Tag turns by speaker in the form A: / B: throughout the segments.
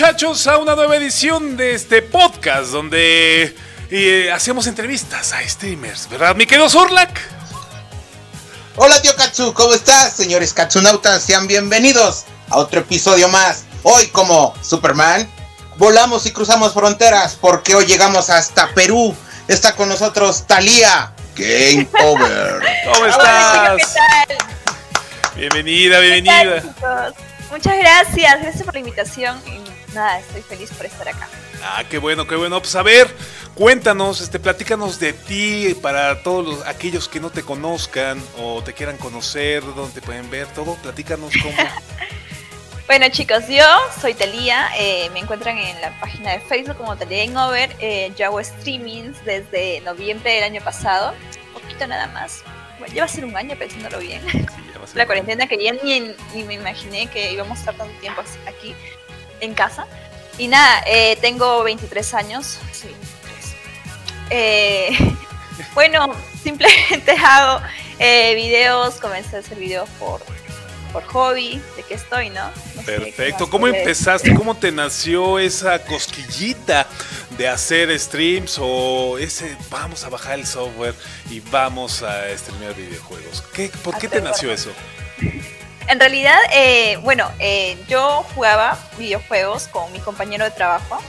A: Muchachos a una nueva edición de este podcast donde eh, hacemos entrevistas a streamers, ¿verdad, mi querido Zorlak?
B: Hola tío Katsu, ¿cómo estás? Señores Katsunautas, sean bienvenidos a otro episodio más. Hoy como Superman, volamos y cruzamos fronteras porque hoy llegamos hasta Perú. Está con nosotros Talía. Game over.
A: ¿Cómo estás? Bienvenida, bienvenida.
C: Muchas gracias, gracias por la invitación y nada, estoy feliz por estar acá.
A: Ah, qué bueno, qué bueno. Pues a ver, cuéntanos, este, platícanos de ti para todos los, aquellos que no te conozcan o te quieran conocer, dónde te pueden ver, todo. Platícanos cómo.
C: bueno chicos, yo soy Talía, eh, me encuentran en la página de Facebook como Talía Over. Eh, yo hago streamings desde noviembre del año pasado, un poquito nada más. Bueno, lleva a ser un año pensándolo bien. la cuarentena que ya ni, ni, me imaginé que íbamos a estar tanto tiempo aquí en casa. Y nada, eh, tengo 23 años. Sí, 23. Eh, bueno, simplemente hago eh, videos, comencé a hacer videos por, por hobby, de que estoy, ¿no?
A: Perfecto. ¿Cómo empezaste? ¿Cómo te nació esa cosquillita de hacer streams o ese vamos a bajar el software y vamos a streamear videojuegos? ¿Qué, ¿Por qué te nació eso?
C: En realidad, eh, bueno, eh, yo jugaba videojuegos con mi compañero de trabajo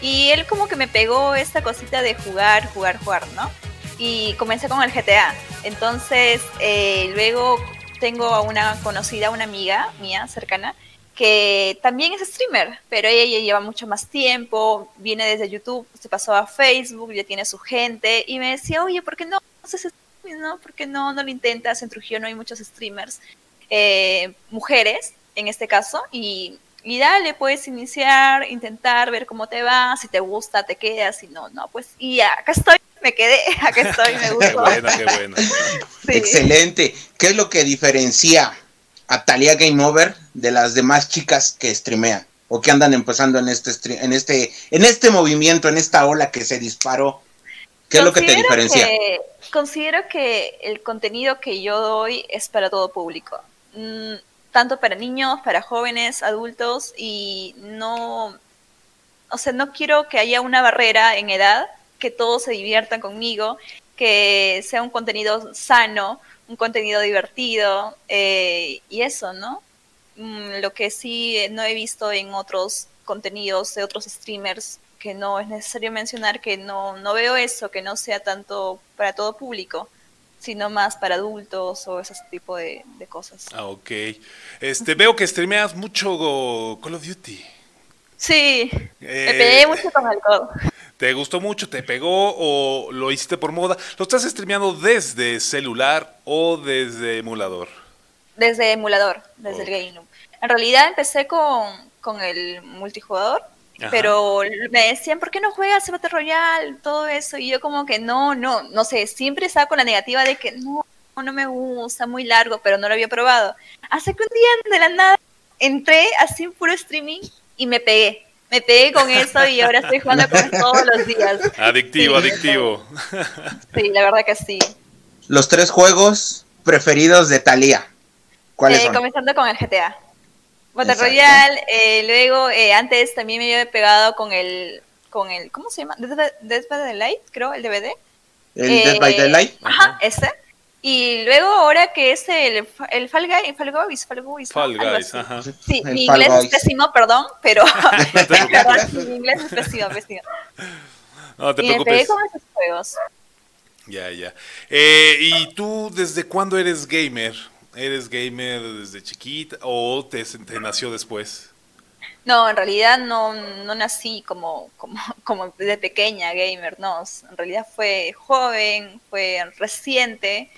C: y él como que me pegó esta cosita de jugar, jugar, jugar, ¿no? Y comencé con el GTA. Entonces, eh, luego tengo a una conocida, una amiga mía cercana, que también es streamer, pero ella lleva mucho más tiempo, viene desde YouTube, se pasó a Facebook, ya tiene su gente, y me decía, oye, ¿por qué no haces no? ¿Por qué no, no lo intentas? En Trujillo no hay muchos streamers, eh, mujeres en este caso, y, y dale, puedes iniciar, intentar, ver cómo te va, si te gusta, te quedas, si no, no, pues, y acá estoy, me quedé, acá estoy, me gustó.
A: qué bueno, qué bueno.
B: Excelente. ¿Qué es lo que diferencia a Talia Game Over de las demás chicas que streamean o que andan empezando en este en este en este movimiento, en esta ola que se disparó? ¿Qué es lo que te diferencia?
C: considero que el contenido que yo doy es para todo público. Mm, tanto para niños, para jóvenes, adultos y no o sea, no quiero que haya una barrera en edad, que todos se diviertan conmigo, que sea un contenido sano, un contenido divertido eh, y eso, ¿no? Mm, lo que sí no he visto en otros contenidos de otros streamers que no es necesario mencionar que no, no veo eso, que no sea tanto para todo público, sino más para adultos o ese tipo de, cosas.
A: Ah, ok. Este, veo que streameas mucho Call of Duty.
C: Sí, me pegué eh, mucho con el COD.
A: ¿Te gustó mucho? ¿Te pegó o lo hiciste por moda? ¿Lo estás streameando desde celular o desde emulador?
C: Desde emulador, desde el Game En realidad empecé con, con el multijugador, pero me decían, ¿por qué no juegas Battle Royale? Todo eso. Y yo como que no, no, no sé, siempre estaba con la negativa de que no, no me gusta, muy largo, pero no lo había probado. Hace que un día de la nada entré así en puro streaming y me pegué me pegué con eso y ahora estoy jugando con todos los días.
A: Adictivo, adictivo.
C: Sí, la verdad que sí.
B: Los tres juegos preferidos de Thalía. ¿Cuáles
C: eh, Comenzando con el GTA. Battle Royale, eh, luego eh, antes también me había pegado con el, con el, ¿cómo se llama? Dead by the Light, creo, el DVD.
B: ¿El Dead by the Light?
C: Ajá, ese. Y luego ahora que es el, el Fall Guys, Fall Guys, Fall Guys.
A: Fall Guys, ajá.
C: Sí, mi inglés es pésimo, perdón, pero mi inglés es pésimo, pésimo.
A: No te
C: y
A: preocupes.
C: Me pegué con esos juegos.
A: Ya, ya. Eh, ¿Y tú desde cuándo eres gamer? ¿Eres gamer desde chiquita o te, nació después?
C: No, en realidad no, no nací como, como, como de pequeña gamer, no. En realidad fue joven, fue reciente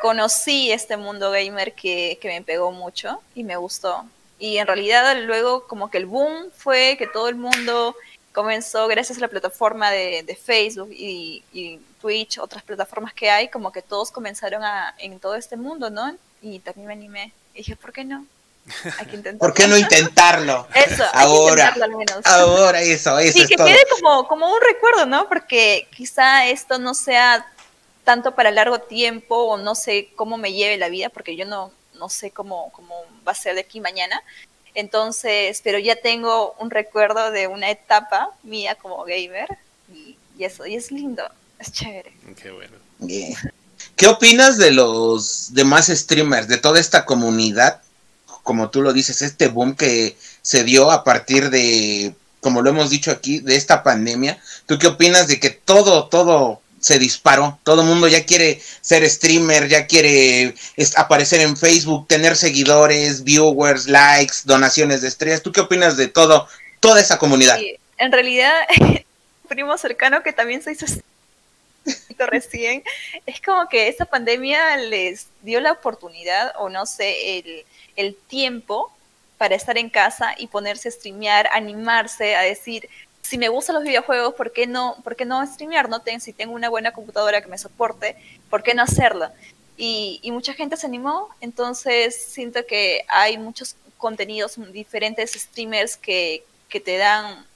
C: conocí este mundo gamer que, que, me pegó mucho y me gustó. Y en realidad luego como que el boom fue que todo el mundo comenzó, gracias a la plataforma de, de Facebook y, y, Twitch, otras plataformas que hay, como que todos comenzaron a, en todo este mundo, ¿no? Y también me animé. Y dije, ¿por qué no? Hay que intentarlo.
B: ¿Por qué no intentarlo?
C: Eso,
B: ahora,
C: hay que intentarlo al menos.
B: Ahora, eso, eso.
C: Y que quede como, como un recuerdo, ¿no? Porque quizá esto no sea tanto para largo tiempo o no sé cómo me lleve la vida, porque yo no, no sé cómo, cómo va a ser de aquí mañana. Entonces, pero ya tengo un recuerdo de una etapa mía como gamer y, eso, y es lindo, es chévere.
A: Qué bueno.
B: ¿Qué opinas de los demás streamers, de toda esta comunidad? Como tú lo dices, este boom que se dio a partir de, como lo hemos dicho aquí, de esta pandemia. ¿Tú qué opinas de que todo, todo se disparó. Todo mundo ya quiere ser streamer, ya quiere aparecer en Facebook, tener seguidores, viewers, likes, donaciones de estrellas. ¿Tú qué opinas de todo, toda esa comunidad?
C: en realidad, primo cercano que también hizo recién, es como que esta pandemia les dio la oportunidad, o no sé, el, el tiempo para estar en casa y ponerse a streamear, animarse a decir, si me gustan los videojuegos, ¿por qué no, por qué no streamear? ¿no? si tengo una buena computadora que me soporte, ¿por qué no hacerlo? Y, mucha gente se animó, entonces siento que hay muchos contenidos, diferentes streamers que, que te dan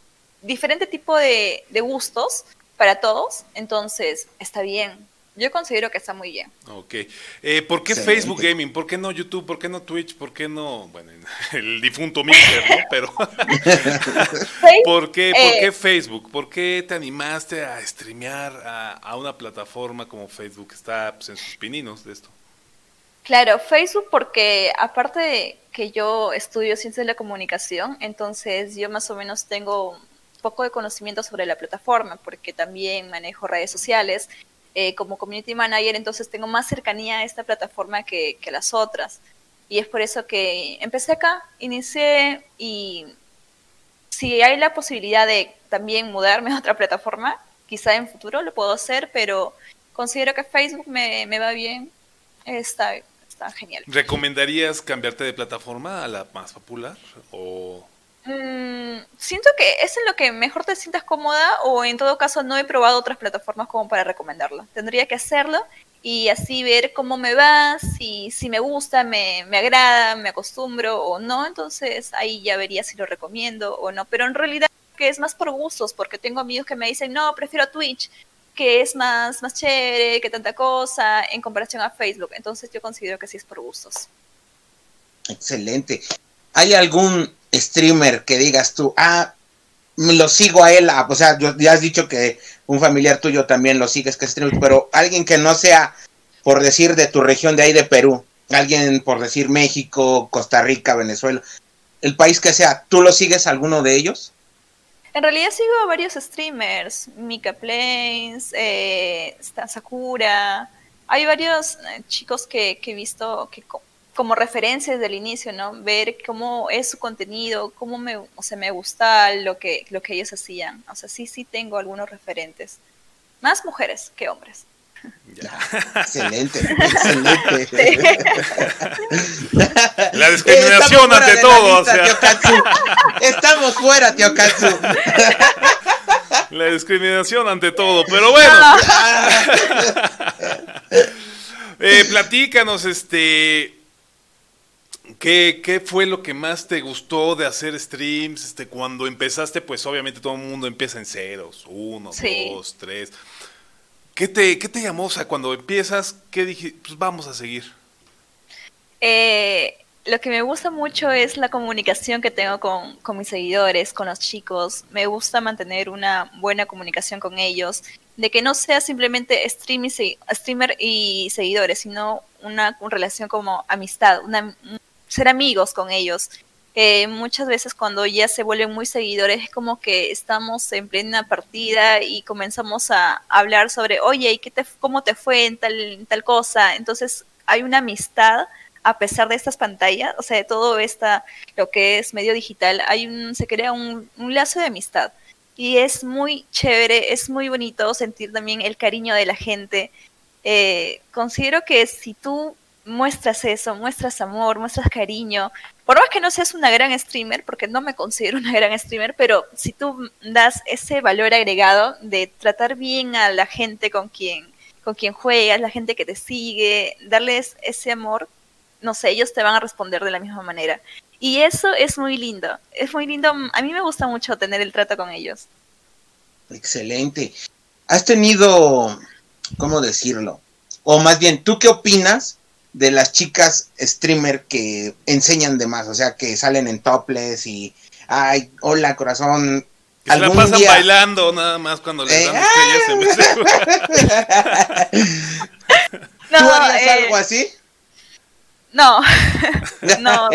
C: diferente tipo de gustos para todos, entonces está bien, yo considero que está muy bien.
A: Ok. Eh, ¿Por qué Facebook Gaming? ¿Por qué no YouTube? ¿Por qué no Twitch? ¿Por qué no, bueno, el difunto Mixer, ¿no? Pero, ¿por, qué, ¿por qué eh, Facebook? ¿Por qué te animaste a streamear a, una plataforma como Facebook? Está pues, en sus pininos de esto.
C: Claro, Facebook porque aparte de que yo estudio ciencias de la comunicación, entonces yo más o menos tengo poco de conocimiento sobre la plataforma porque también manejo redes sociales eh, como community manager, entonces tengo más cercanía a esta plataforma que, que las otras. Y es por eso que empecé acá, inicié y si hay la posibilidad de también mudarme a otra plataforma, quizá en futuro lo puedo hacer, pero considero que Facebook me, me va bien, está, está genial.
A: ¿Recomendarías cambiarte de plataforma a la más popular? O
C: Mm, siento que es en lo que mejor te sientas cómoda o en todo caso no he probado otras plataformas como para recomendarlo. Tendría que hacerlo y así ver cómo me va, si, si me gusta, me, me agrada, me acostumbro o no. Entonces ahí ya vería si lo recomiendo o no. Pero en realidad que es más por gustos, porque tengo amigos que me dicen, no, prefiero Twitch, que es más, más chévere, que tanta cosa, en comparación a Facebook. Entonces yo considero que sí es por gustos.
B: Excelente. ¿Hay algún streamer que digas tú, ah, lo sigo a él, ah, o sea, ya has dicho que un familiar tuyo también lo sigues que streamer, pero alguien que no sea, por decir, de tu región de ahí de Perú, alguien por decir México, Costa Rica, Venezuela, el país que sea, ¿tú lo sigues alguno de ellos?
C: En realidad sigo a varios streamers, Mika Plains, eh, Sakura, hay varios eh, chicos que, que, he visto que como referencia desde el inicio, ¿no? Ver cómo es su contenido, cómo me, o sea, me gusta lo que, lo que ellos hacían. O sea, sí, sí tengo algunos referentes. Más mujeres que hombres.
B: Excelente, excelente.
A: La discriminación ante todo. O sea.
B: Estamos fuera, tío Katsu.
A: La discriminación ante todo, pero bueno. eh, platícanos, este, ¿Qué, fue lo que más te gustó de hacer streams? Este, cuando empezaste, pues obviamente todo el mundo empieza en ceros, uno, dos, tres. ¿Qué te, ¿Qué te llamó? O sea, cuando empiezas, ¿qué dije? Pues vamos a seguir.
C: Eh, lo que me gusta mucho es la comunicación que tengo con, con, mis seguidores, con los chicos. Me gusta mantener una buena comunicación con ellos, de que no sea simplemente stream y, streamer y seguidores, sino una, una relación como amistad, una, ser amigos con ellos. Eh, muchas veces cuando ya se vuelven muy seguidores es como que estamos en plena partida y comenzamos a hablar sobre, oye, ¿y qué te, cómo te fue en tal, tal cosa? Entonces hay una amistad a pesar de estas pantallas, o sea, de todo esta, lo que es medio digital, hay un, se crea un, lazo de amistad. Y es muy chévere, es muy bonito sentir también el cariño de la gente. Eh, considero que si tú muestras eso, muestras amor, muestras cariño. Por más que no seas una gran streamer, porque no me considero una gran streamer, pero si tú das ese valor agregado de tratar bien a la gente con quien, con quien juegas, la gente que te sigue, darles ese amor, no sé, ellos te van a responder de la misma manera. Y eso es muy lindo, es muy lindo, a mí me gusta mucho tener el trato con ellos.
B: Excelente. ¿Has tenido, cómo decirlo? O más bien, ¿tú qué opinas de las chicas streamer que enseñan de más, o sea, que salen en topless y, ay, hola corazón.
A: Que se la pasan bailando nada más cuando les dan estrellas
B: no, ¿Tú harías eh, algo así?
C: No, no.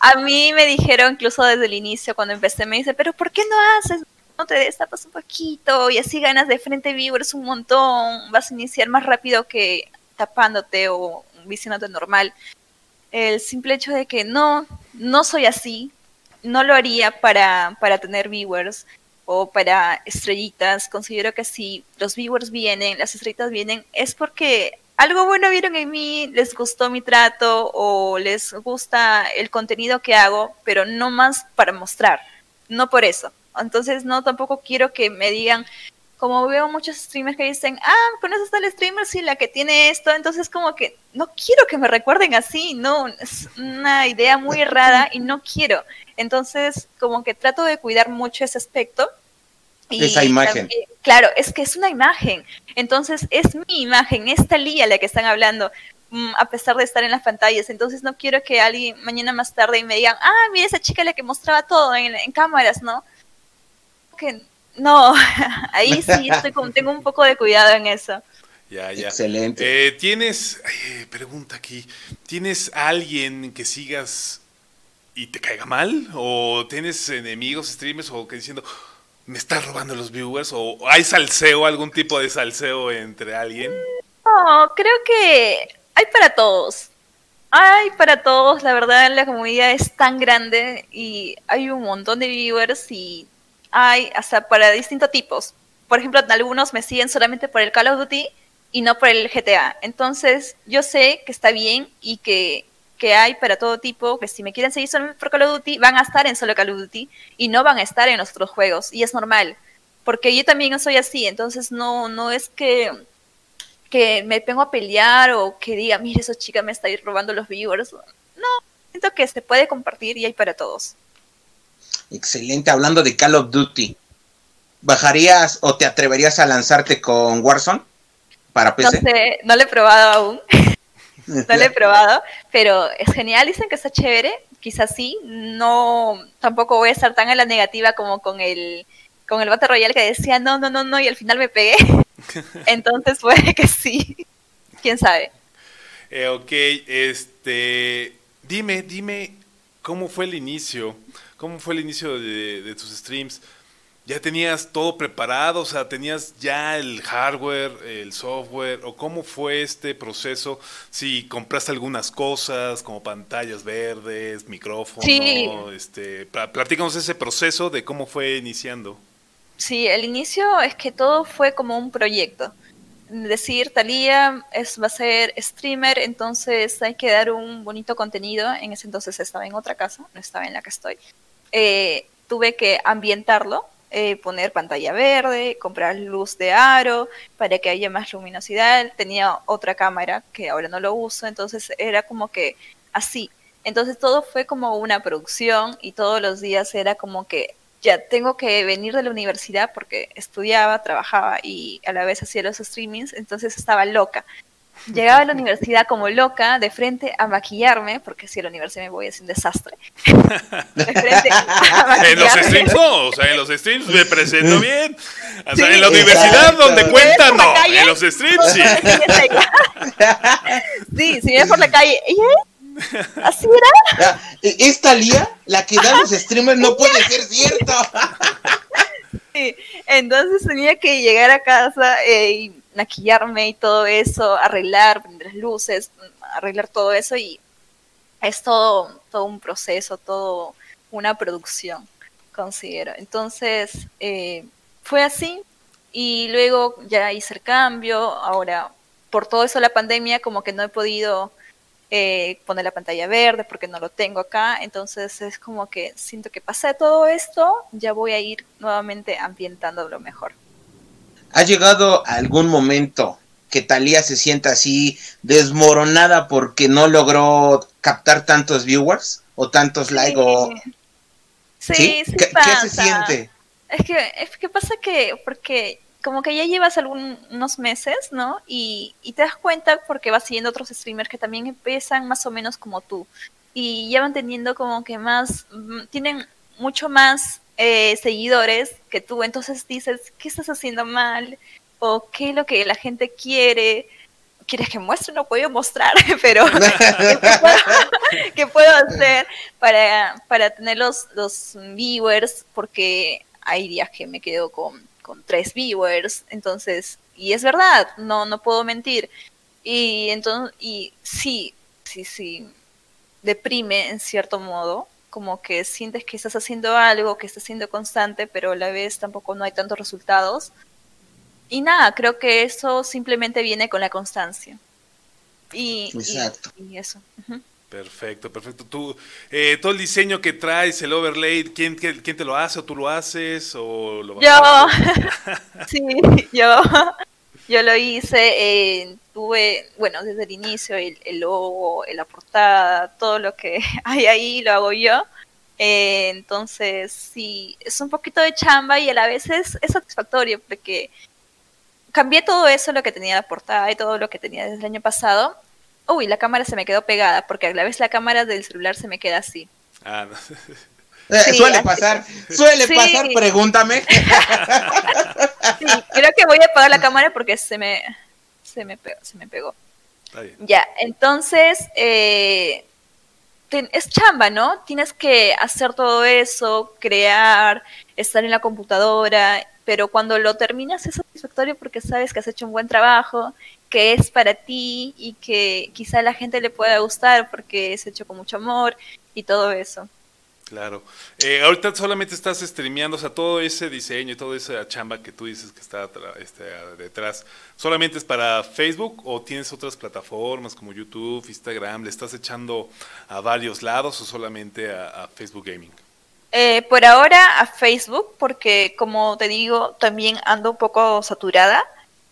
C: A mí me dijeron incluso desde el inicio, cuando empecé, me dice, pero ¿por qué no haces? No te destapas un poquito y así ganas de frente viewers un montón, vas a iniciar más rápido que tapándote o visionándote normal. El simple hecho de que no, no soy así, no lo haría para, para tener viewers o para estrellitas. Considero que si los viewers vienen, las estrellitas vienen, es porque algo bueno vieron en mí, les gustó mi trato o les gusta el contenido que hago, pero no más para mostrar, no por eso. Entonces no tampoco quiero que me digan, como veo muchos streamers que dicen, ah, conoces tal streamer, sí, la que tiene esto, entonces como que no quiero que me recuerden así, no, es una idea muy rara y no quiero. Entonces como que trato de cuidar mucho ese aspecto
B: esa imagen.
C: claro, es que es una imagen. Entonces, es mi imagen, esta Lía la que están hablando, mm, a pesar de estar en las pantallas. Entonces, no quiero que alguien mañana más tarde me digan, ah, mira esa chica la que mostraba todo en, cámaras, ¿no? Que no, ahí sí estoy como, tengo un poco de cuidado en eso.
A: Ya, ya.
B: Excelente.
A: Eh, ¿Tienes, pregunta aquí, ¿tienes alguien que sigas y te caiga mal? ¿O tienes enemigos, streamers, o que diciendo, me estás robando los viewers o hay salseo, algún tipo de salseo entre alguien?
C: No, creo que hay para todos. Hay para todos, la verdad la comunidad es tan grande y hay un montón de viewers y hay hasta para distintos tipos. Por ejemplo, algunos me siguen solamente por el Call of Duty y no por el GTA. Entonces, yo sé que está bien y que que hay para todo tipo, que si me quieren seguir solo por Call of Duty, van a estar en solo Call of Duty y no van a estar en los otros juegos. Y es normal, porque yo también soy así, entonces no, no es que, que me vengo a pelear o que diga, mire, esa chica me está robando los viewers. No, siento que se puede compartir y hay para todos.
B: Excelente, hablando de Call of Duty, ¿bajarías o te atreverías a lanzarte con Warzone para PC?
C: No sé, no lo he probado aún. no lo he probado, pero es genial, dicen que está chévere, quizás sí, no, tampoco voy a estar tan en la negativa como con el, con el Battle Royale que decía no, no, no, no, y al final me pegué. Entonces puede que sí, quién sabe.
A: Eh, ok, este, dime, dime, ¿cómo fue el inicio? ¿Cómo fue el inicio de, de tus streams? ya tenías todo preparado, o sea, tenías ya el hardware, el software, o cómo fue este proceso, si compraste algunas cosas como pantallas verdes, micrófono, este, platícanos ese proceso de cómo fue iniciando.
C: Sí, el inicio es que todo fue como un proyecto. Decir, Talía es, va a ser streamer, entonces hay que dar un bonito contenido. En ese entonces estaba en otra casa, no estaba en la que estoy. Eh, tuve que ambientarlo, eh, poner pantalla verde, comprar luz de aro para que haya más luminosidad. Tenía otra cámara que ahora no lo uso, entonces era como que así. Entonces todo fue como una producción y todos los días era como que ya tengo que venir de la universidad porque estudiaba, trabajaba y a la vez hacía los streamings, entonces estaba loca. Llegaba a la universidad como loca, de frente a maquillarme, porque si a la universidad me voy es un desastre.
A: De frente a en los streams no, o sea, en los streams me presento bien. O sea, en la universidad donde cuenta, no. En los streams sí.
C: sí, si vienes por la calle, ¿Así
B: era? Esta Lía, la que da los streamers, no puede ser cierto.
C: Sí, entonces tenía que llegar a casa eh, y maquillarme y todo eso, arreglar, prender luces, arreglar todo eso y es todo, todo un proceso, todo una producción, considero. Entonces, eh, fue así y luego ya hice el cambio, ahora por todo eso la pandemia como que no he podido eh, poner la pantalla verde porque no lo tengo acá, entonces es como que siento que pasé todo esto, ya voy a ir nuevamente ambientando lo mejor.
B: ¿Ha llegado algún momento que Talía se sienta así desmoronada porque no logró captar tantos viewers o tantos likes o
C: sí, sí,
B: ¿Qué, se siente?
C: Es que, es que pasa que porque como que ya llevas algunos meses, ¿no? Y, y, te das cuenta porque vas siguiendo otros streamers que también empiezan más o menos como tú. Y ya van teniendo como que más, mm, tienen mucho más eh, seguidores que tú. Entonces dices, ¿qué estás haciendo mal? ¿O qué es lo que la gente quiere? ¿Quieres que muestre? No puedo mostrar, pero ¿qué, puedo, hacer para, para tener los, los viewers? Porque hay días que me quedo con con tres viewers, entonces, y es verdad, no, no puedo mentir. Y entonces, y sí, sí, sí, deprime en cierto modo, como que sientes que estás haciendo algo, que estás siendo constante, pero a la vez tampoco no hay tantos resultados. Y nada, creo que eso simplemente viene con la constancia. Y, y, eso.
A: Perfecto, perfecto. Tú, eh, todo el diseño que traes, el overlay, ¿quién, quién, te lo hace o tú lo haces o lo
C: Yo, sí, yo, yo lo hice. Eh, tuve, bueno, desde el inicio el, el, logo, la portada, todo lo que hay ahí lo hago yo. Eh, entonces, sí, es un poquito de chamba y a la vez es, es satisfactorio porque cambié todo eso, lo que tenía la portada y todo lo que tenía desde el año pasado uy, la cámara se me quedó pegada, porque a la vez la cámara del celular se me queda así. Ah,
B: no. Suele pasar, suele pasar, pregúntame.
C: Sí, creo que voy a apagar la cámara porque se me, se me pegó. Se me pegó. Ya, entonces, eh, es chamba, ¿no? Tienes que hacer todo eso, crear, estar en la computadora, pero cuando lo terminas es satisfactorio porque sabes que has hecho un buen trabajo que es para ti y que quizá a la gente le pueda gustar porque es hecho con mucho amor y todo eso.
A: Claro. Eh, ahorita solamente estás streameando, o sea, todo ese diseño y toda esa chamba que tú dices que está este, detrás, ¿solamente es para Facebook o tienes otras plataformas como YouTube, Instagram? ¿Le estás echando a varios lados o solamente a, Facebook Gaming?
C: Eh, por ahora a Facebook, porque como te digo, también ando un poco saturada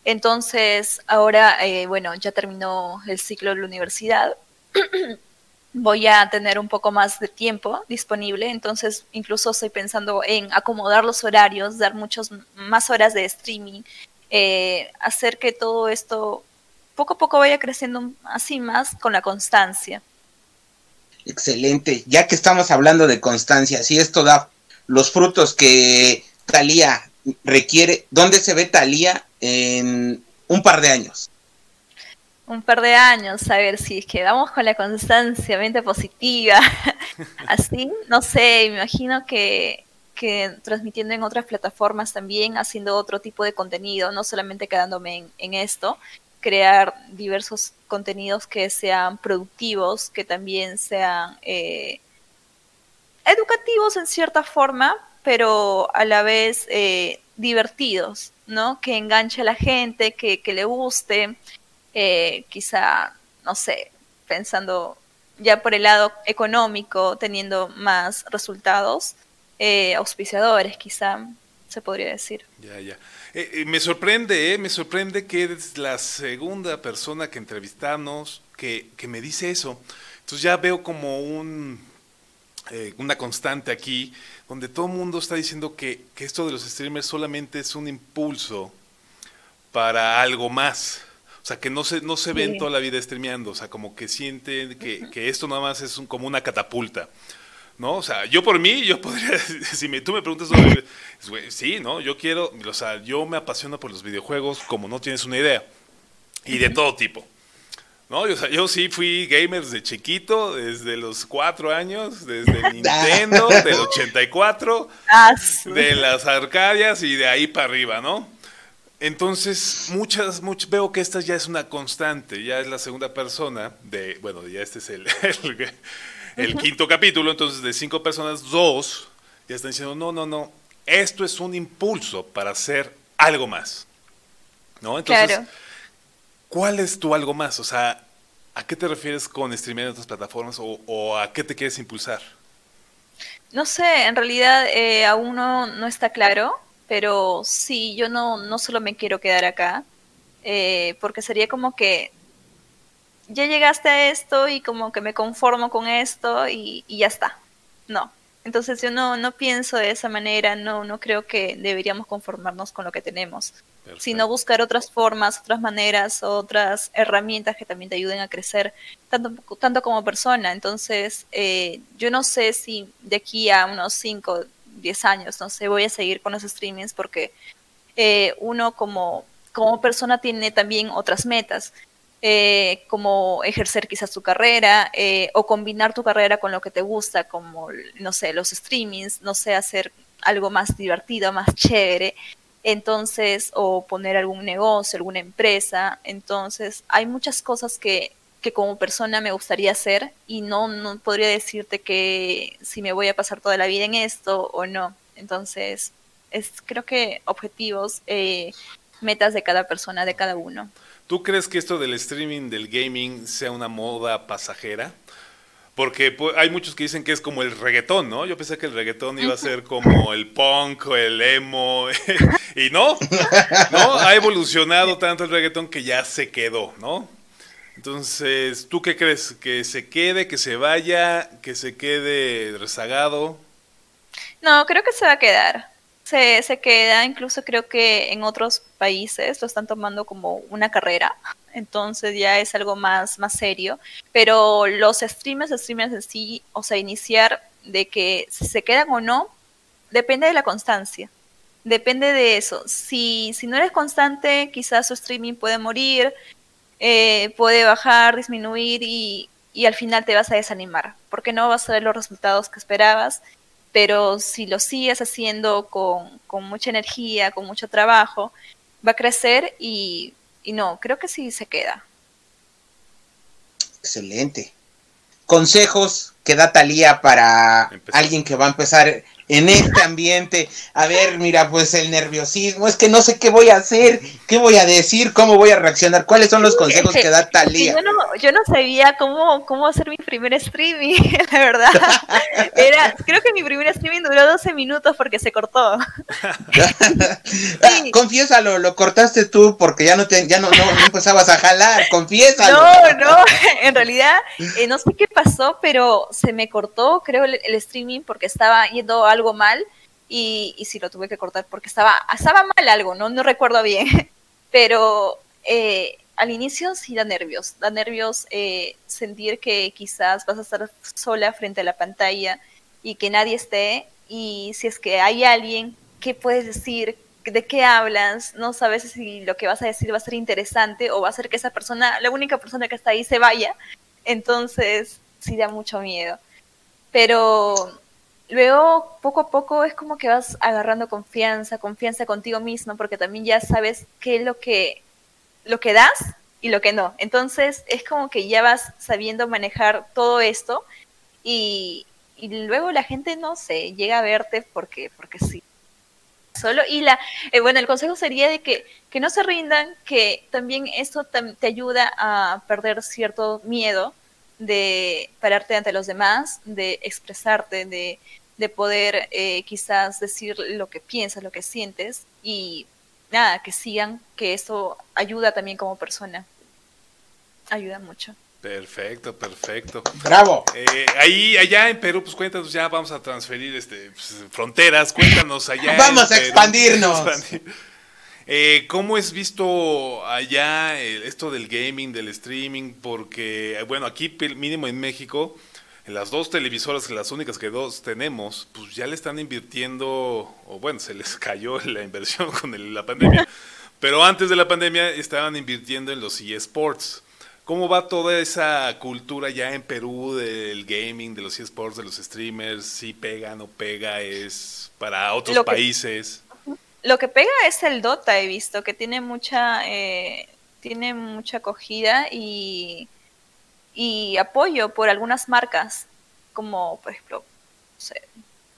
C: entonces, ahora, eh, bueno, ya terminó el ciclo de la universidad. Voy a tener un poco más de tiempo disponible, entonces incluso estoy pensando en acomodar los horarios, dar muchas más horas de streaming, eh, hacer que todo esto poco a poco vaya creciendo así más con la constancia.
B: Excelente, ya que estamos hablando de constancia, si esto da los frutos que Talía requiere, ¿dónde se ve Talía en un par de años?
C: Un par de años, a ver si es que vamos con la constancia, mente positiva, así, no sé, me imagino que, que transmitiendo en otras plataformas también, haciendo otro tipo de contenido, no solamente quedándome en, esto, crear diversos contenidos que sean productivos, que también sean eh, educativos en cierta forma, pero a la vez eh, divertidos, ¿no? Que enganche a la gente, que, le guste, eh, quizá, no sé, pensando ya por el lado económico, teniendo más resultados, eh, auspiciadores quizá, se podría decir.
A: Ya, ya. Eh, me sorprende, me sorprende que eres la segunda persona que entrevistamos que, que me dice eso. Entonces ya veo como un, una constante aquí donde todo el mundo está diciendo que, esto de los streamers solamente es un impulso para algo más. O sea, que no se, no se ven toda la vida streameando, o sea, como que sienten que, esto nada más es un, como una catapulta. ¿No? O sea, yo por mí, yo podría, si me, tú me preguntas sobre, sí, ¿no? Yo quiero, o sea, yo me apasiono por los videojuegos como no tienes una idea. Y de todo tipo. No, yo, yo sí fui gamer desde chiquito, desde los cuatro años, desde Nintendo, del 84, ah, de las Arcadias y de ahí para arriba, ¿no? Entonces, muchas, muchas, veo que esta ya es una constante, ya es la segunda persona de, bueno, ya este es el, el, quinto capítulo, entonces de cinco personas, dos ya están diciendo, no, no, no, esto es un impulso para hacer algo más, ¿no? Entonces, claro ¿Cuál es tu algo más? O sea, ¿a qué te refieres con streamear en otras plataformas o, a qué te quieres impulsar?
C: No sé, en realidad eh, aún no, está claro, pero sí, yo no, no solo me quiero quedar acá, eh, porque sería como que ya llegaste a esto y como que me conformo con esto y, y, ya está. No. Entonces yo no, no pienso de esa manera, no, no creo que deberíamos conformarnos con lo que tenemos. sino buscar otras formas, otras maneras, otras herramientas que también te ayuden a crecer, tanto, tanto como persona. Entonces, eh, yo no sé si de aquí a unos 5, 10 años, no sé, voy a seguir con los streamings porque eh, uno como, como persona tiene también otras metas. Eh, como ejercer quizás tu carrera o combinar tu carrera con lo que te gusta, como, no sé, los streamings, no sé, hacer algo más divertido, más chévere entonces, o poner algún negocio, alguna empresa. Entonces, hay muchas cosas que, que como persona me gustaría hacer y no, no podría decirte que si me voy a pasar toda la vida en esto o no. Entonces, es creo que objetivos, eh, metas de cada persona, de cada uno.
A: ¿Tú crees que esto del streaming, del gaming, sea una moda pasajera? Porque pues, hay muchos que dicen que es como el reggaetón, ¿no? Yo pensé que el reggaetón iba a ser como el punk o el emo. y no, ¿no? Ha evolucionado tanto el reggaetón que ya se quedó, ¿no? Entonces, ¿tú qué crees? ¿Que se quede, que se vaya, que se quede rezagado?
C: No, creo que se va a quedar. Se, se queda, incluso creo que en otros países lo están tomando como una carrera entonces ya es algo más, más serio. Pero los streamers, streamers en sí, o sea, iniciar de que si se quedan o no, depende de la constancia. Depende de eso. Si, si no eres constante, quizás su streaming puede morir, eh, puede bajar, disminuir y, y al final te vas a desanimar, porque no vas a ver los resultados que esperabas. Pero si lo sigues haciendo con, con mucha energía, con mucho trabajo, va a crecer y y no, creo que sí se queda.
B: Excelente. Consejos que da Talía para alguien que va a empezar en este ambiente. A ver, mira, pues el nerviosismo, es que no sé qué voy a hacer, qué voy a decir, cómo voy a reaccionar, cuáles son los consejos que da Talía.
C: Yo no, yo no sabía cómo, cómo hacer mi primer streaming, la verdad. Era, creo que mi primer streaming duró 12 minutos porque se cortó.
B: Ah, confiésalo, lo cortaste tú porque ya no te, ya no, no, empezabas a jalar, confiésalo.
C: No, no, en realidad eh, no sé qué pasó, pero se me cortó, creo, el, el streaming porque estaba yendo a algo mal y, y sí lo tuve que cortar porque estaba, estaba mal algo, no, no recuerdo bien, pero eh, al inicio sí da nervios, da nervios eh, sentir que quizás vas a estar sola frente a la pantalla y que nadie esté y si es que hay alguien, ¿qué puedes decir? ¿De qué hablas? No sabes si lo que vas a decir va a ser interesante o va a ser que esa persona, la única persona que está ahí, se vaya. Entonces, sí da mucho miedo. Pero luego poco a poco es como que vas agarrando confianza, confianza contigo mismo, porque también ya sabes qué es lo que, lo que das y lo que no. Entonces es como que ya vas sabiendo manejar todo esto y, luego la gente, no sé, llega a verte porque, porque sí. Solo, y la, eh, bueno, el consejo sería de que, que no se rindan, que también esto te ayuda a perder cierto miedo de pararte ante los demás, de expresarte, de, de poder eh, quizás decir lo que piensas, lo que sientes y nada, que sigan, que eso ayuda también como persona. Ayuda mucho.
A: Perfecto, perfecto.
B: Bravo.
A: Eh, ahí, allá en Perú, pues cuéntanos, ya vamos a transferir este pues, fronteras, cuéntanos allá.
B: vamos a expandirnos.
A: Eh, ¿Cómo es visto allá esto del gaming, del streaming? Porque, bueno, aquí mínimo en México, en las dos televisoras, las únicas que dos tenemos, pues ya le están invirtiendo, o bueno, se les cayó la inversión con la pandemia, pero antes de la pandemia estaban invirtiendo en los eSports. ¿Cómo va toda esa cultura ya en Perú del gaming, de los eSports, de los streamers? ¿Si pega, no pega? ¿Es para otros países?
C: Lo que pega es el Dota, he visto, que tiene mucha, eh, tiene mucha acogida y y apoyo por algunas marcas, como por ejemplo,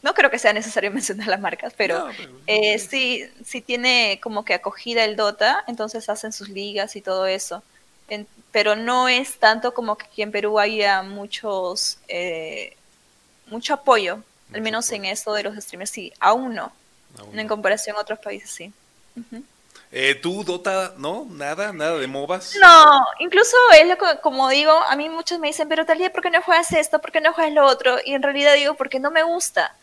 C: no, creo que sea necesario mencionar las marcas, pero, eh, sí, sí tiene como que acogida el Dota, entonces hacen sus ligas y todo eso. pero no es tanto como que aquí en Perú haya muchos, eh, mucho apoyo, al menos en esto de los streamers, sí, aún no. En comparación a otros países, sí.
A: Eh, ¿Tú, Dota, no? ¿Nada? ¿Nada de MOBAs?
C: No, incluso es lo que, como digo, a mí muchos me dicen, pero Talía, ¿por qué no juegas esto? ¿Por qué no juegas lo otro? Y en realidad digo, porque no me gusta.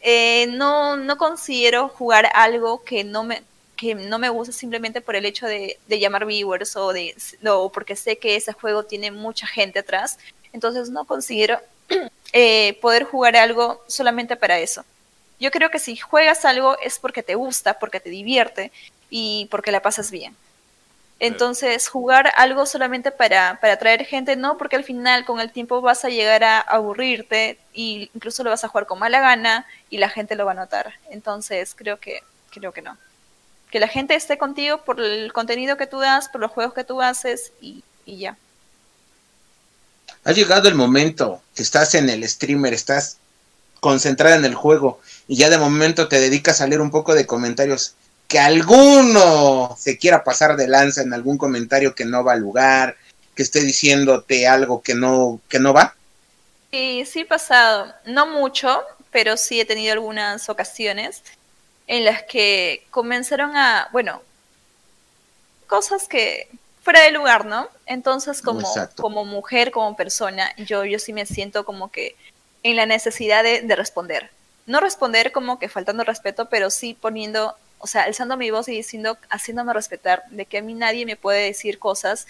C: Eh, no, no considero jugar algo que no me que no me gusta simplemente por el hecho de, llamar viewers o, de, o porque sé que ese juego tiene mucha gente atrás. Entonces no considero eh, poder jugar algo solamente para eso. Yo creo que si juegas algo es porque te gusta, porque te divierte y porque la pasas bien. Entonces, jugar algo solamente para, para atraer gente, no, porque al final con el tiempo vas a llegar a aburrirte e incluso lo vas a jugar con mala gana y la gente lo va a notar. Entonces, creo que, creo que no. Que la gente esté contigo por el contenido que tú das, por los juegos que tú haces y, y ya.
B: Ha llegado el momento que estás en el streamer, estás concentrada en el juego y ya de momento te dedicas a leer un poco de comentarios que alguno se quiera pasar de lanza en algún comentario que no va al lugar, que esté diciéndote algo que no, que no va?
C: Sí, sí he pasado, no mucho, pero sí he tenido algunas ocasiones en las que comenzaron a, bueno, cosas que fuera de lugar, ¿no? Entonces, como, como mujer, como persona, yo, yo sí me siento como que en la necesidad de, de responder. No responder como que faltando respeto, pero sí poniendo o sea, alzando mi voz y diciendo, haciéndome respetar, de que a mí nadie me puede decir cosas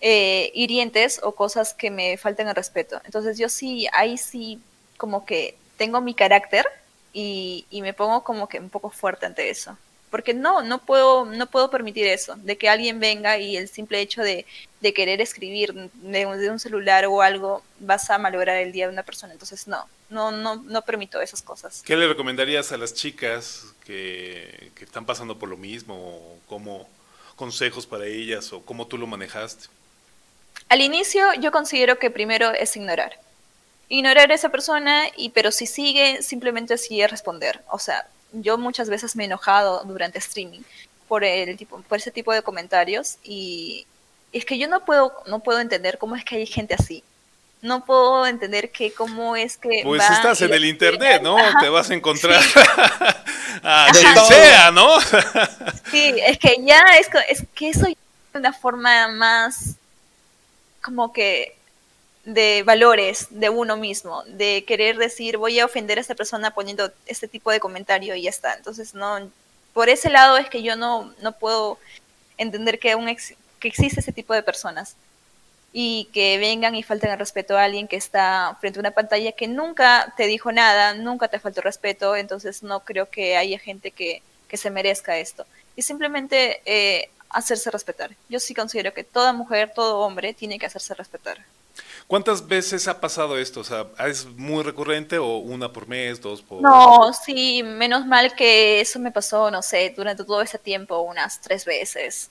C: eh, hirientes o cosas que me falten el respeto. Entonces yo sí, ahí sí como que tengo mi carácter y, y me pongo como que un poco fuerte ante eso porque no, no puedo, no puedo permitir eso, de que alguien venga y el simple hecho de, querer escribir de, un celular o algo vas a malograr el día de una persona. Entonces no, no, no, no permito esas cosas.
A: ¿Qué le recomendarías a las chicas que, están pasando por lo mismo? O ¿Cómo consejos para ellas o cómo tú lo manejaste?
C: Al inicio yo considero que primero es ignorar. Ignorar a esa persona, y pero si sigue, simplemente sigue responder. O sea, yo muchas veces me he enojado durante streaming por el tipo, por ese tipo de comentarios y es que yo no puedo, no puedo entender cómo es que hay gente así. No puedo entender que cómo es que.
A: Pues estás en el internet, ¿no? Te vas a encontrar a quien sea, ¿no?
C: sí, es que ya es, es que eso es una forma más como que de valores de uno mismo, de querer decir voy a ofender a esta persona poniendo este tipo de comentario y ya está. Entonces, no, por ese lado es que yo no, no puedo entender que, un que existe ese tipo de personas y que vengan y falten el respeto a alguien que está frente a una pantalla que nunca te dijo nada, nunca te faltó respeto, entonces no creo que haya gente que, que se merezca esto. Y simplemente eh, hacerse respetar. Yo sí considero que toda mujer, todo hombre tiene que hacerse respetar.
A: ¿Cuántas veces ha pasado esto? O sea, ¿es muy recurrente o una por mes, dos por...?
C: No, sí, menos mal que eso me pasó, no sé, durante todo ese tiempo unas tres veces.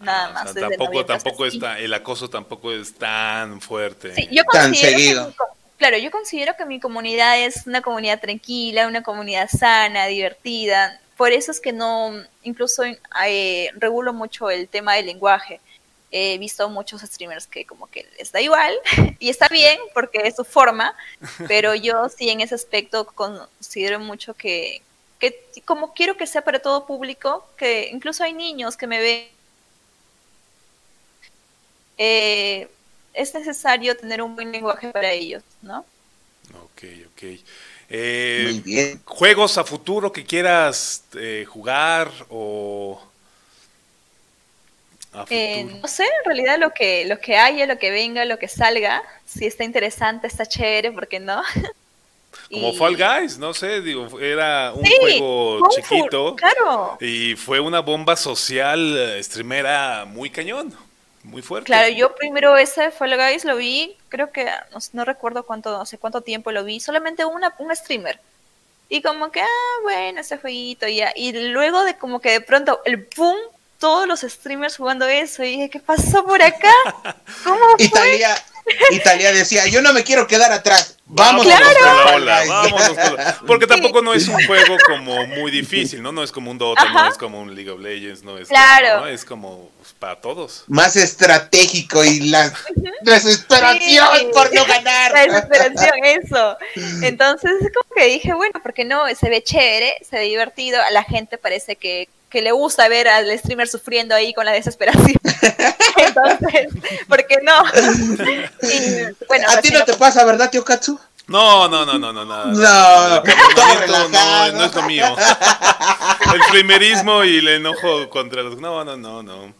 C: Nada ah, más.
A: tampoco tampoco está, el acoso tampoco es tan fuerte.
C: Sí, yo tan seguido. claro, yo considero que mi comunidad es una comunidad tranquila, una comunidad sana, divertida. Por eso es que no, incluso eh, regulo mucho el tema del lenguaje he visto muchos streamers que como que les da igual y está bien porque es su forma, pero yo sí en ese aspecto considero mucho que, que como quiero que sea para todo público, que incluso hay niños que me ven, eh, es necesario tener un buen lenguaje para ellos, ¿no?
A: Ok, ok. Eh, Muy bien. ¿Juegos a futuro que quieras eh, jugar o
C: eh, no sé, en realidad lo que, lo que haya, lo que venga, lo que salga, si está interesante, está chévere, ¿por qué no?
A: Como Fall Guys, no sé, digo, era un juego chiquito claro. y fue una bomba social eh, streamera muy cañón, muy fuerte.
C: Claro, yo primero ese Fall Guys lo vi, creo que no, recuerdo cuánto, hace cuánto tiempo lo vi, solamente una, un streamer. Y como que, ah, bueno, ese jueguito ya. Y luego de como que de pronto el boom todos los streamers jugando eso. Y dije, ¿qué pasó por acá? ¿Cómo fue?
B: Italia, Italia decía, yo no me quiero quedar atrás. Vamos
A: Porque tampoco no es un juego como muy difícil, ¿no? No es como un Dota, no es como un League of Legends, no es claro. como, es como pues, para todos.
B: Más estratégico y la desesperación por no ganar.
C: La desesperación, eso. Entonces, como que dije, bueno, porque no, se ve chévere, se ve divertido, a la gente parece que que le gusta ver al streamer sufriendo ahí con la desesperación. Entonces, ¿por qué no?
B: bueno, a ti no te pasa, ¿verdad, tío Katsu?
A: No, no, no, no, no, no.
B: No,
A: no, no, no es lo mío. el primerismo y el enojo contra los. No, no, no, no.
C: No,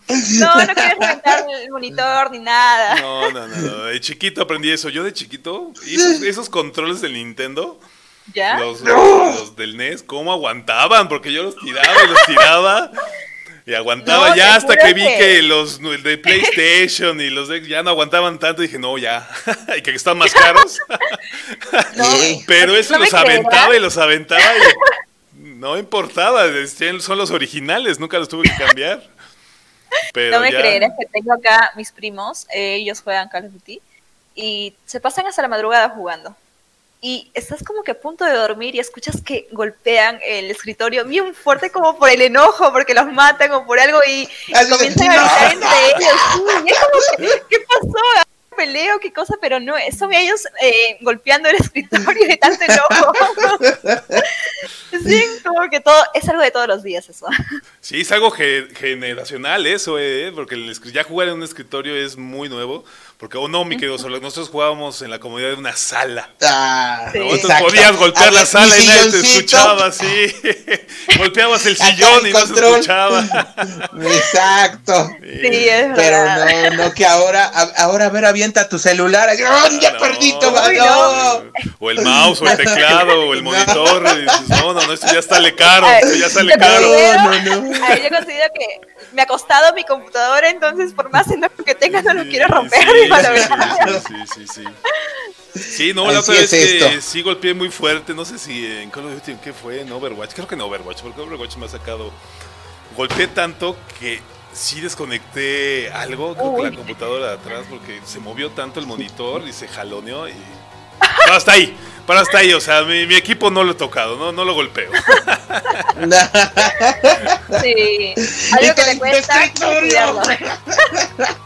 C: no quieres reventar el monitor ni nada.
A: No, no, no. De chiquito aprendí eso. Yo de chiquito, esos, esos controles del Nintendo.
C: ¿Ya?
A: Los, los del NES, ¿cómo aguantaban? Porque yo los tiraba y los tiraba. Y aguantaba
C: No,
A: ya hasta que vi
C: que-
A: que los el de PlayStation y los de ya no aguantaban tanto. Dije, no, ya. y que están más caros.
C: No.
A: Pero eso
C: ¿No me
A: los aventaba y los aventaba y no importaba. Son los originales, nunca los tuve que cambiar. Pero
C: no me
A: ya-
C: creerás que tengo acá mis primos, eh, ellos juegan Call of Duty y se pasan hasta la madrugada jugando. Y estás como que a punto de dormir y escuchas que golpean el escritorio bien fuerte como por el enojo, porque los matan o por algo y
B: Así de,
C: comienzan a
B: "No".
C: gritar entre ellos. Sí, y es como que, ¿qué pasó? peleo, qué cosa, pero no, son ellos eh, golpeando el escritorio de tanto enojo. sí, como que todo, es algo de todos los días eso.
A: Sí, es algo ge- generacional eso, eh, porque el ya jugar en un escritorio es muy nuevo. Porque, o no, mi querido Solo, nosotros jugábamos en la comodidad de una sala.
B: Ah,
C: Sí.
A: Entonces podías golpear la sala y nadie te escuchaba, sí. Golpeabas el sillón
B: el
A: y no se
B: control.
A: escuchaba.
B: Exacto.
C: Sí, es
B: Pero
C: verdad.
B: no, no que ahora, a- ahora a ver, avienta tu celular. ¡oh, ya
A: No.
B: perdí tu.
A: O el mouse, o el teclado, o el monitor. y dices, no, no, no, esto ya sale caro, esto ya sale caro.
B: No, no, no.
C: Ay, yo considero que me ha costado mi computadora, entonces por más enojo que tenga no lo quiero romper.
A: Sí,
C: digo la
A: sí,
C: verdad.
A: sí, sí, sí, sí. Sí, no, la
B: Así
A: otra vez
B: es
A: que sí golpeé muy fuerte, no sé si en Call of Duty, ¿qué fue? En Overwatch, creo que en Overwatch, porque Overwatch me ha sacado. Golpeé tanto que sí desconecté algo, creo que la computadora de atrás, porque se movió tanto el monitor y se jaloneó y. Pero hasta ahí, pero hasta ahí, o sea, mi, mi equipo no lo he tocado, no, no lo golpeo.
C: Sí. Algo que le cuesta.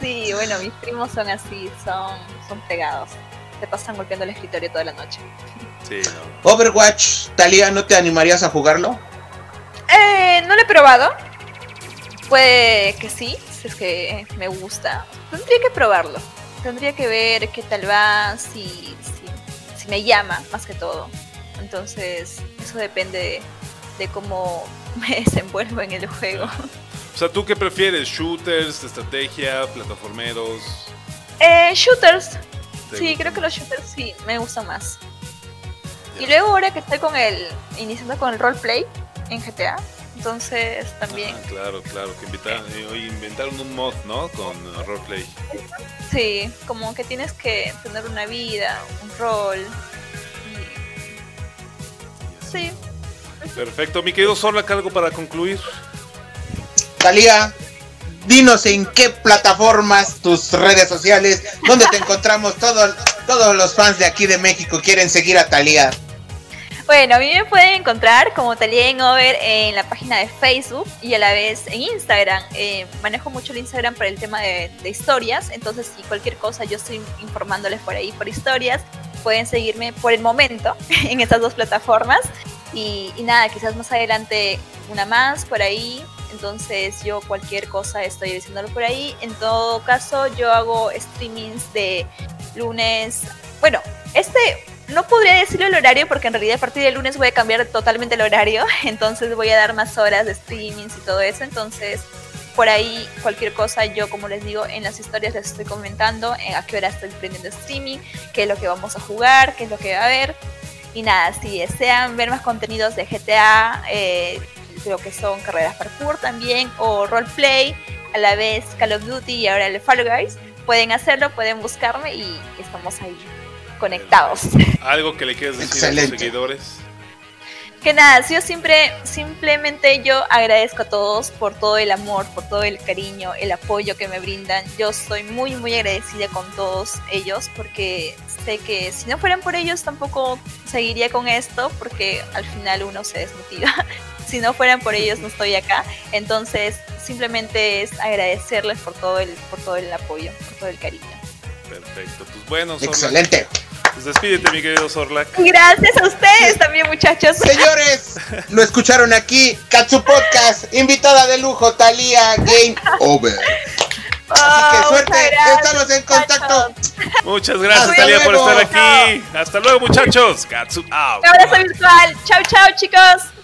C: Sí, bueno, mis primos son así, son, son pegados. Se pasan golpeando el escritorio toda la noche.
A: Sí, no.
B: Overwatch, Talía, ¿no te animarías a jugarlo?
C: Eh, no lo he probado. Puede que sí, si es que me gusta. Tendría que probarlo. Tendría que ver qué tal va, si, si, si me llama, más que todo. Entonces, eso depende de, de cómo me desenvuelvo en el juego.
A: O sea, ¿tú qué prefieres? ¿Shooters, estrategia, plataformeros?
C: Eh, shooters.
A: ¿Te
C: Sí, creo que los shooters sí, me gustan más. Y luego ahora que estoy con el, iniciando con el roleplay en GTA, entonces también,
A: Ah, claro, claro, que invitaron, eh, hoy inventaron un mod, ¿no? Con roleplay.
C: sí, como que tienes que tener una vida, un rol. y- Sí,
A: Perfecto, mi querido Zorlak, algo para concluir.
B: Talía, dinos en qué plataformas, tus redes sociales, dónde te encontramos. Todos, todos los fans de aquí de México quieren seguir a Talía.
C: Bueno, a mí me pueden encontrar como Talía en Over en la página de Facebook y a la vez en Instagram. Eh, manejo mucho el Instagram para el tema de, de historias, entonces si cualquier cosa yo estoy informándoles por ahí por historias. Pueden seguirme por el momento en estas dos plataformas. Y, y nada, quizás más adelante una más por ahí. Entonces yo cualquier cosa estoy diciéndolo por ahí. En todo caso, yo hago streamings de lunes. Bueno, este no podría decirlo el horario porque en realidad a partir del lunes voy a cambiar totalmente el horario, entonces voy a dar más horas de streamings y todo eso, entonces por ahí cualquier cosa yo como les digo en las historias les estoy comentando eh, a qué hora estoy prendiendo streaming, qué es lo que vamos a jugar, qué es lo que va a haber y nada, si desean ver más contenidos de GTA, eh, que son carreras parkour también o roleplay, a la vez Call of Duty y ahora el Fall Guys, pueden hacerlo, pueden buscarme y estamos ahí conectados.
A: Algo que le quieras decir a tus seguidores.
C: Que nada, yo siempre, simplemente yo agradezco a todos por todo el amor, por todo el cariño, el apoyo que me brindan. Yo estoy muy, muy agradecida con todos ellos porque sé que si no fueran por ellos tampoco seguiría con esto porque al final uno se desmotiva. si no fueran por ellos no estoy acá. Entonces simplemente es agradecerles por todo el, por todo el apoyo, por todo el cariño.
A: Perfecto. Pues bueno, Zorlak,
B: Excelente.
A: Pues despídete, mi querido Zorlak.
C: Gracias a ustedes también muchachos.
B: Señores, lo escucharon aquí. Katsu Podcast, invitada de lujo, Talía Game Over. Así que
C: Oh,
B: suerte,
C: gracias,
B: estamos en contacto.
C: muchachos.
A: Muchas gracias, Talia, por estar aquí. Hasta luego, muchachos. Katsu out.
C: Un abrazo virtual. Chau, chau, chicos.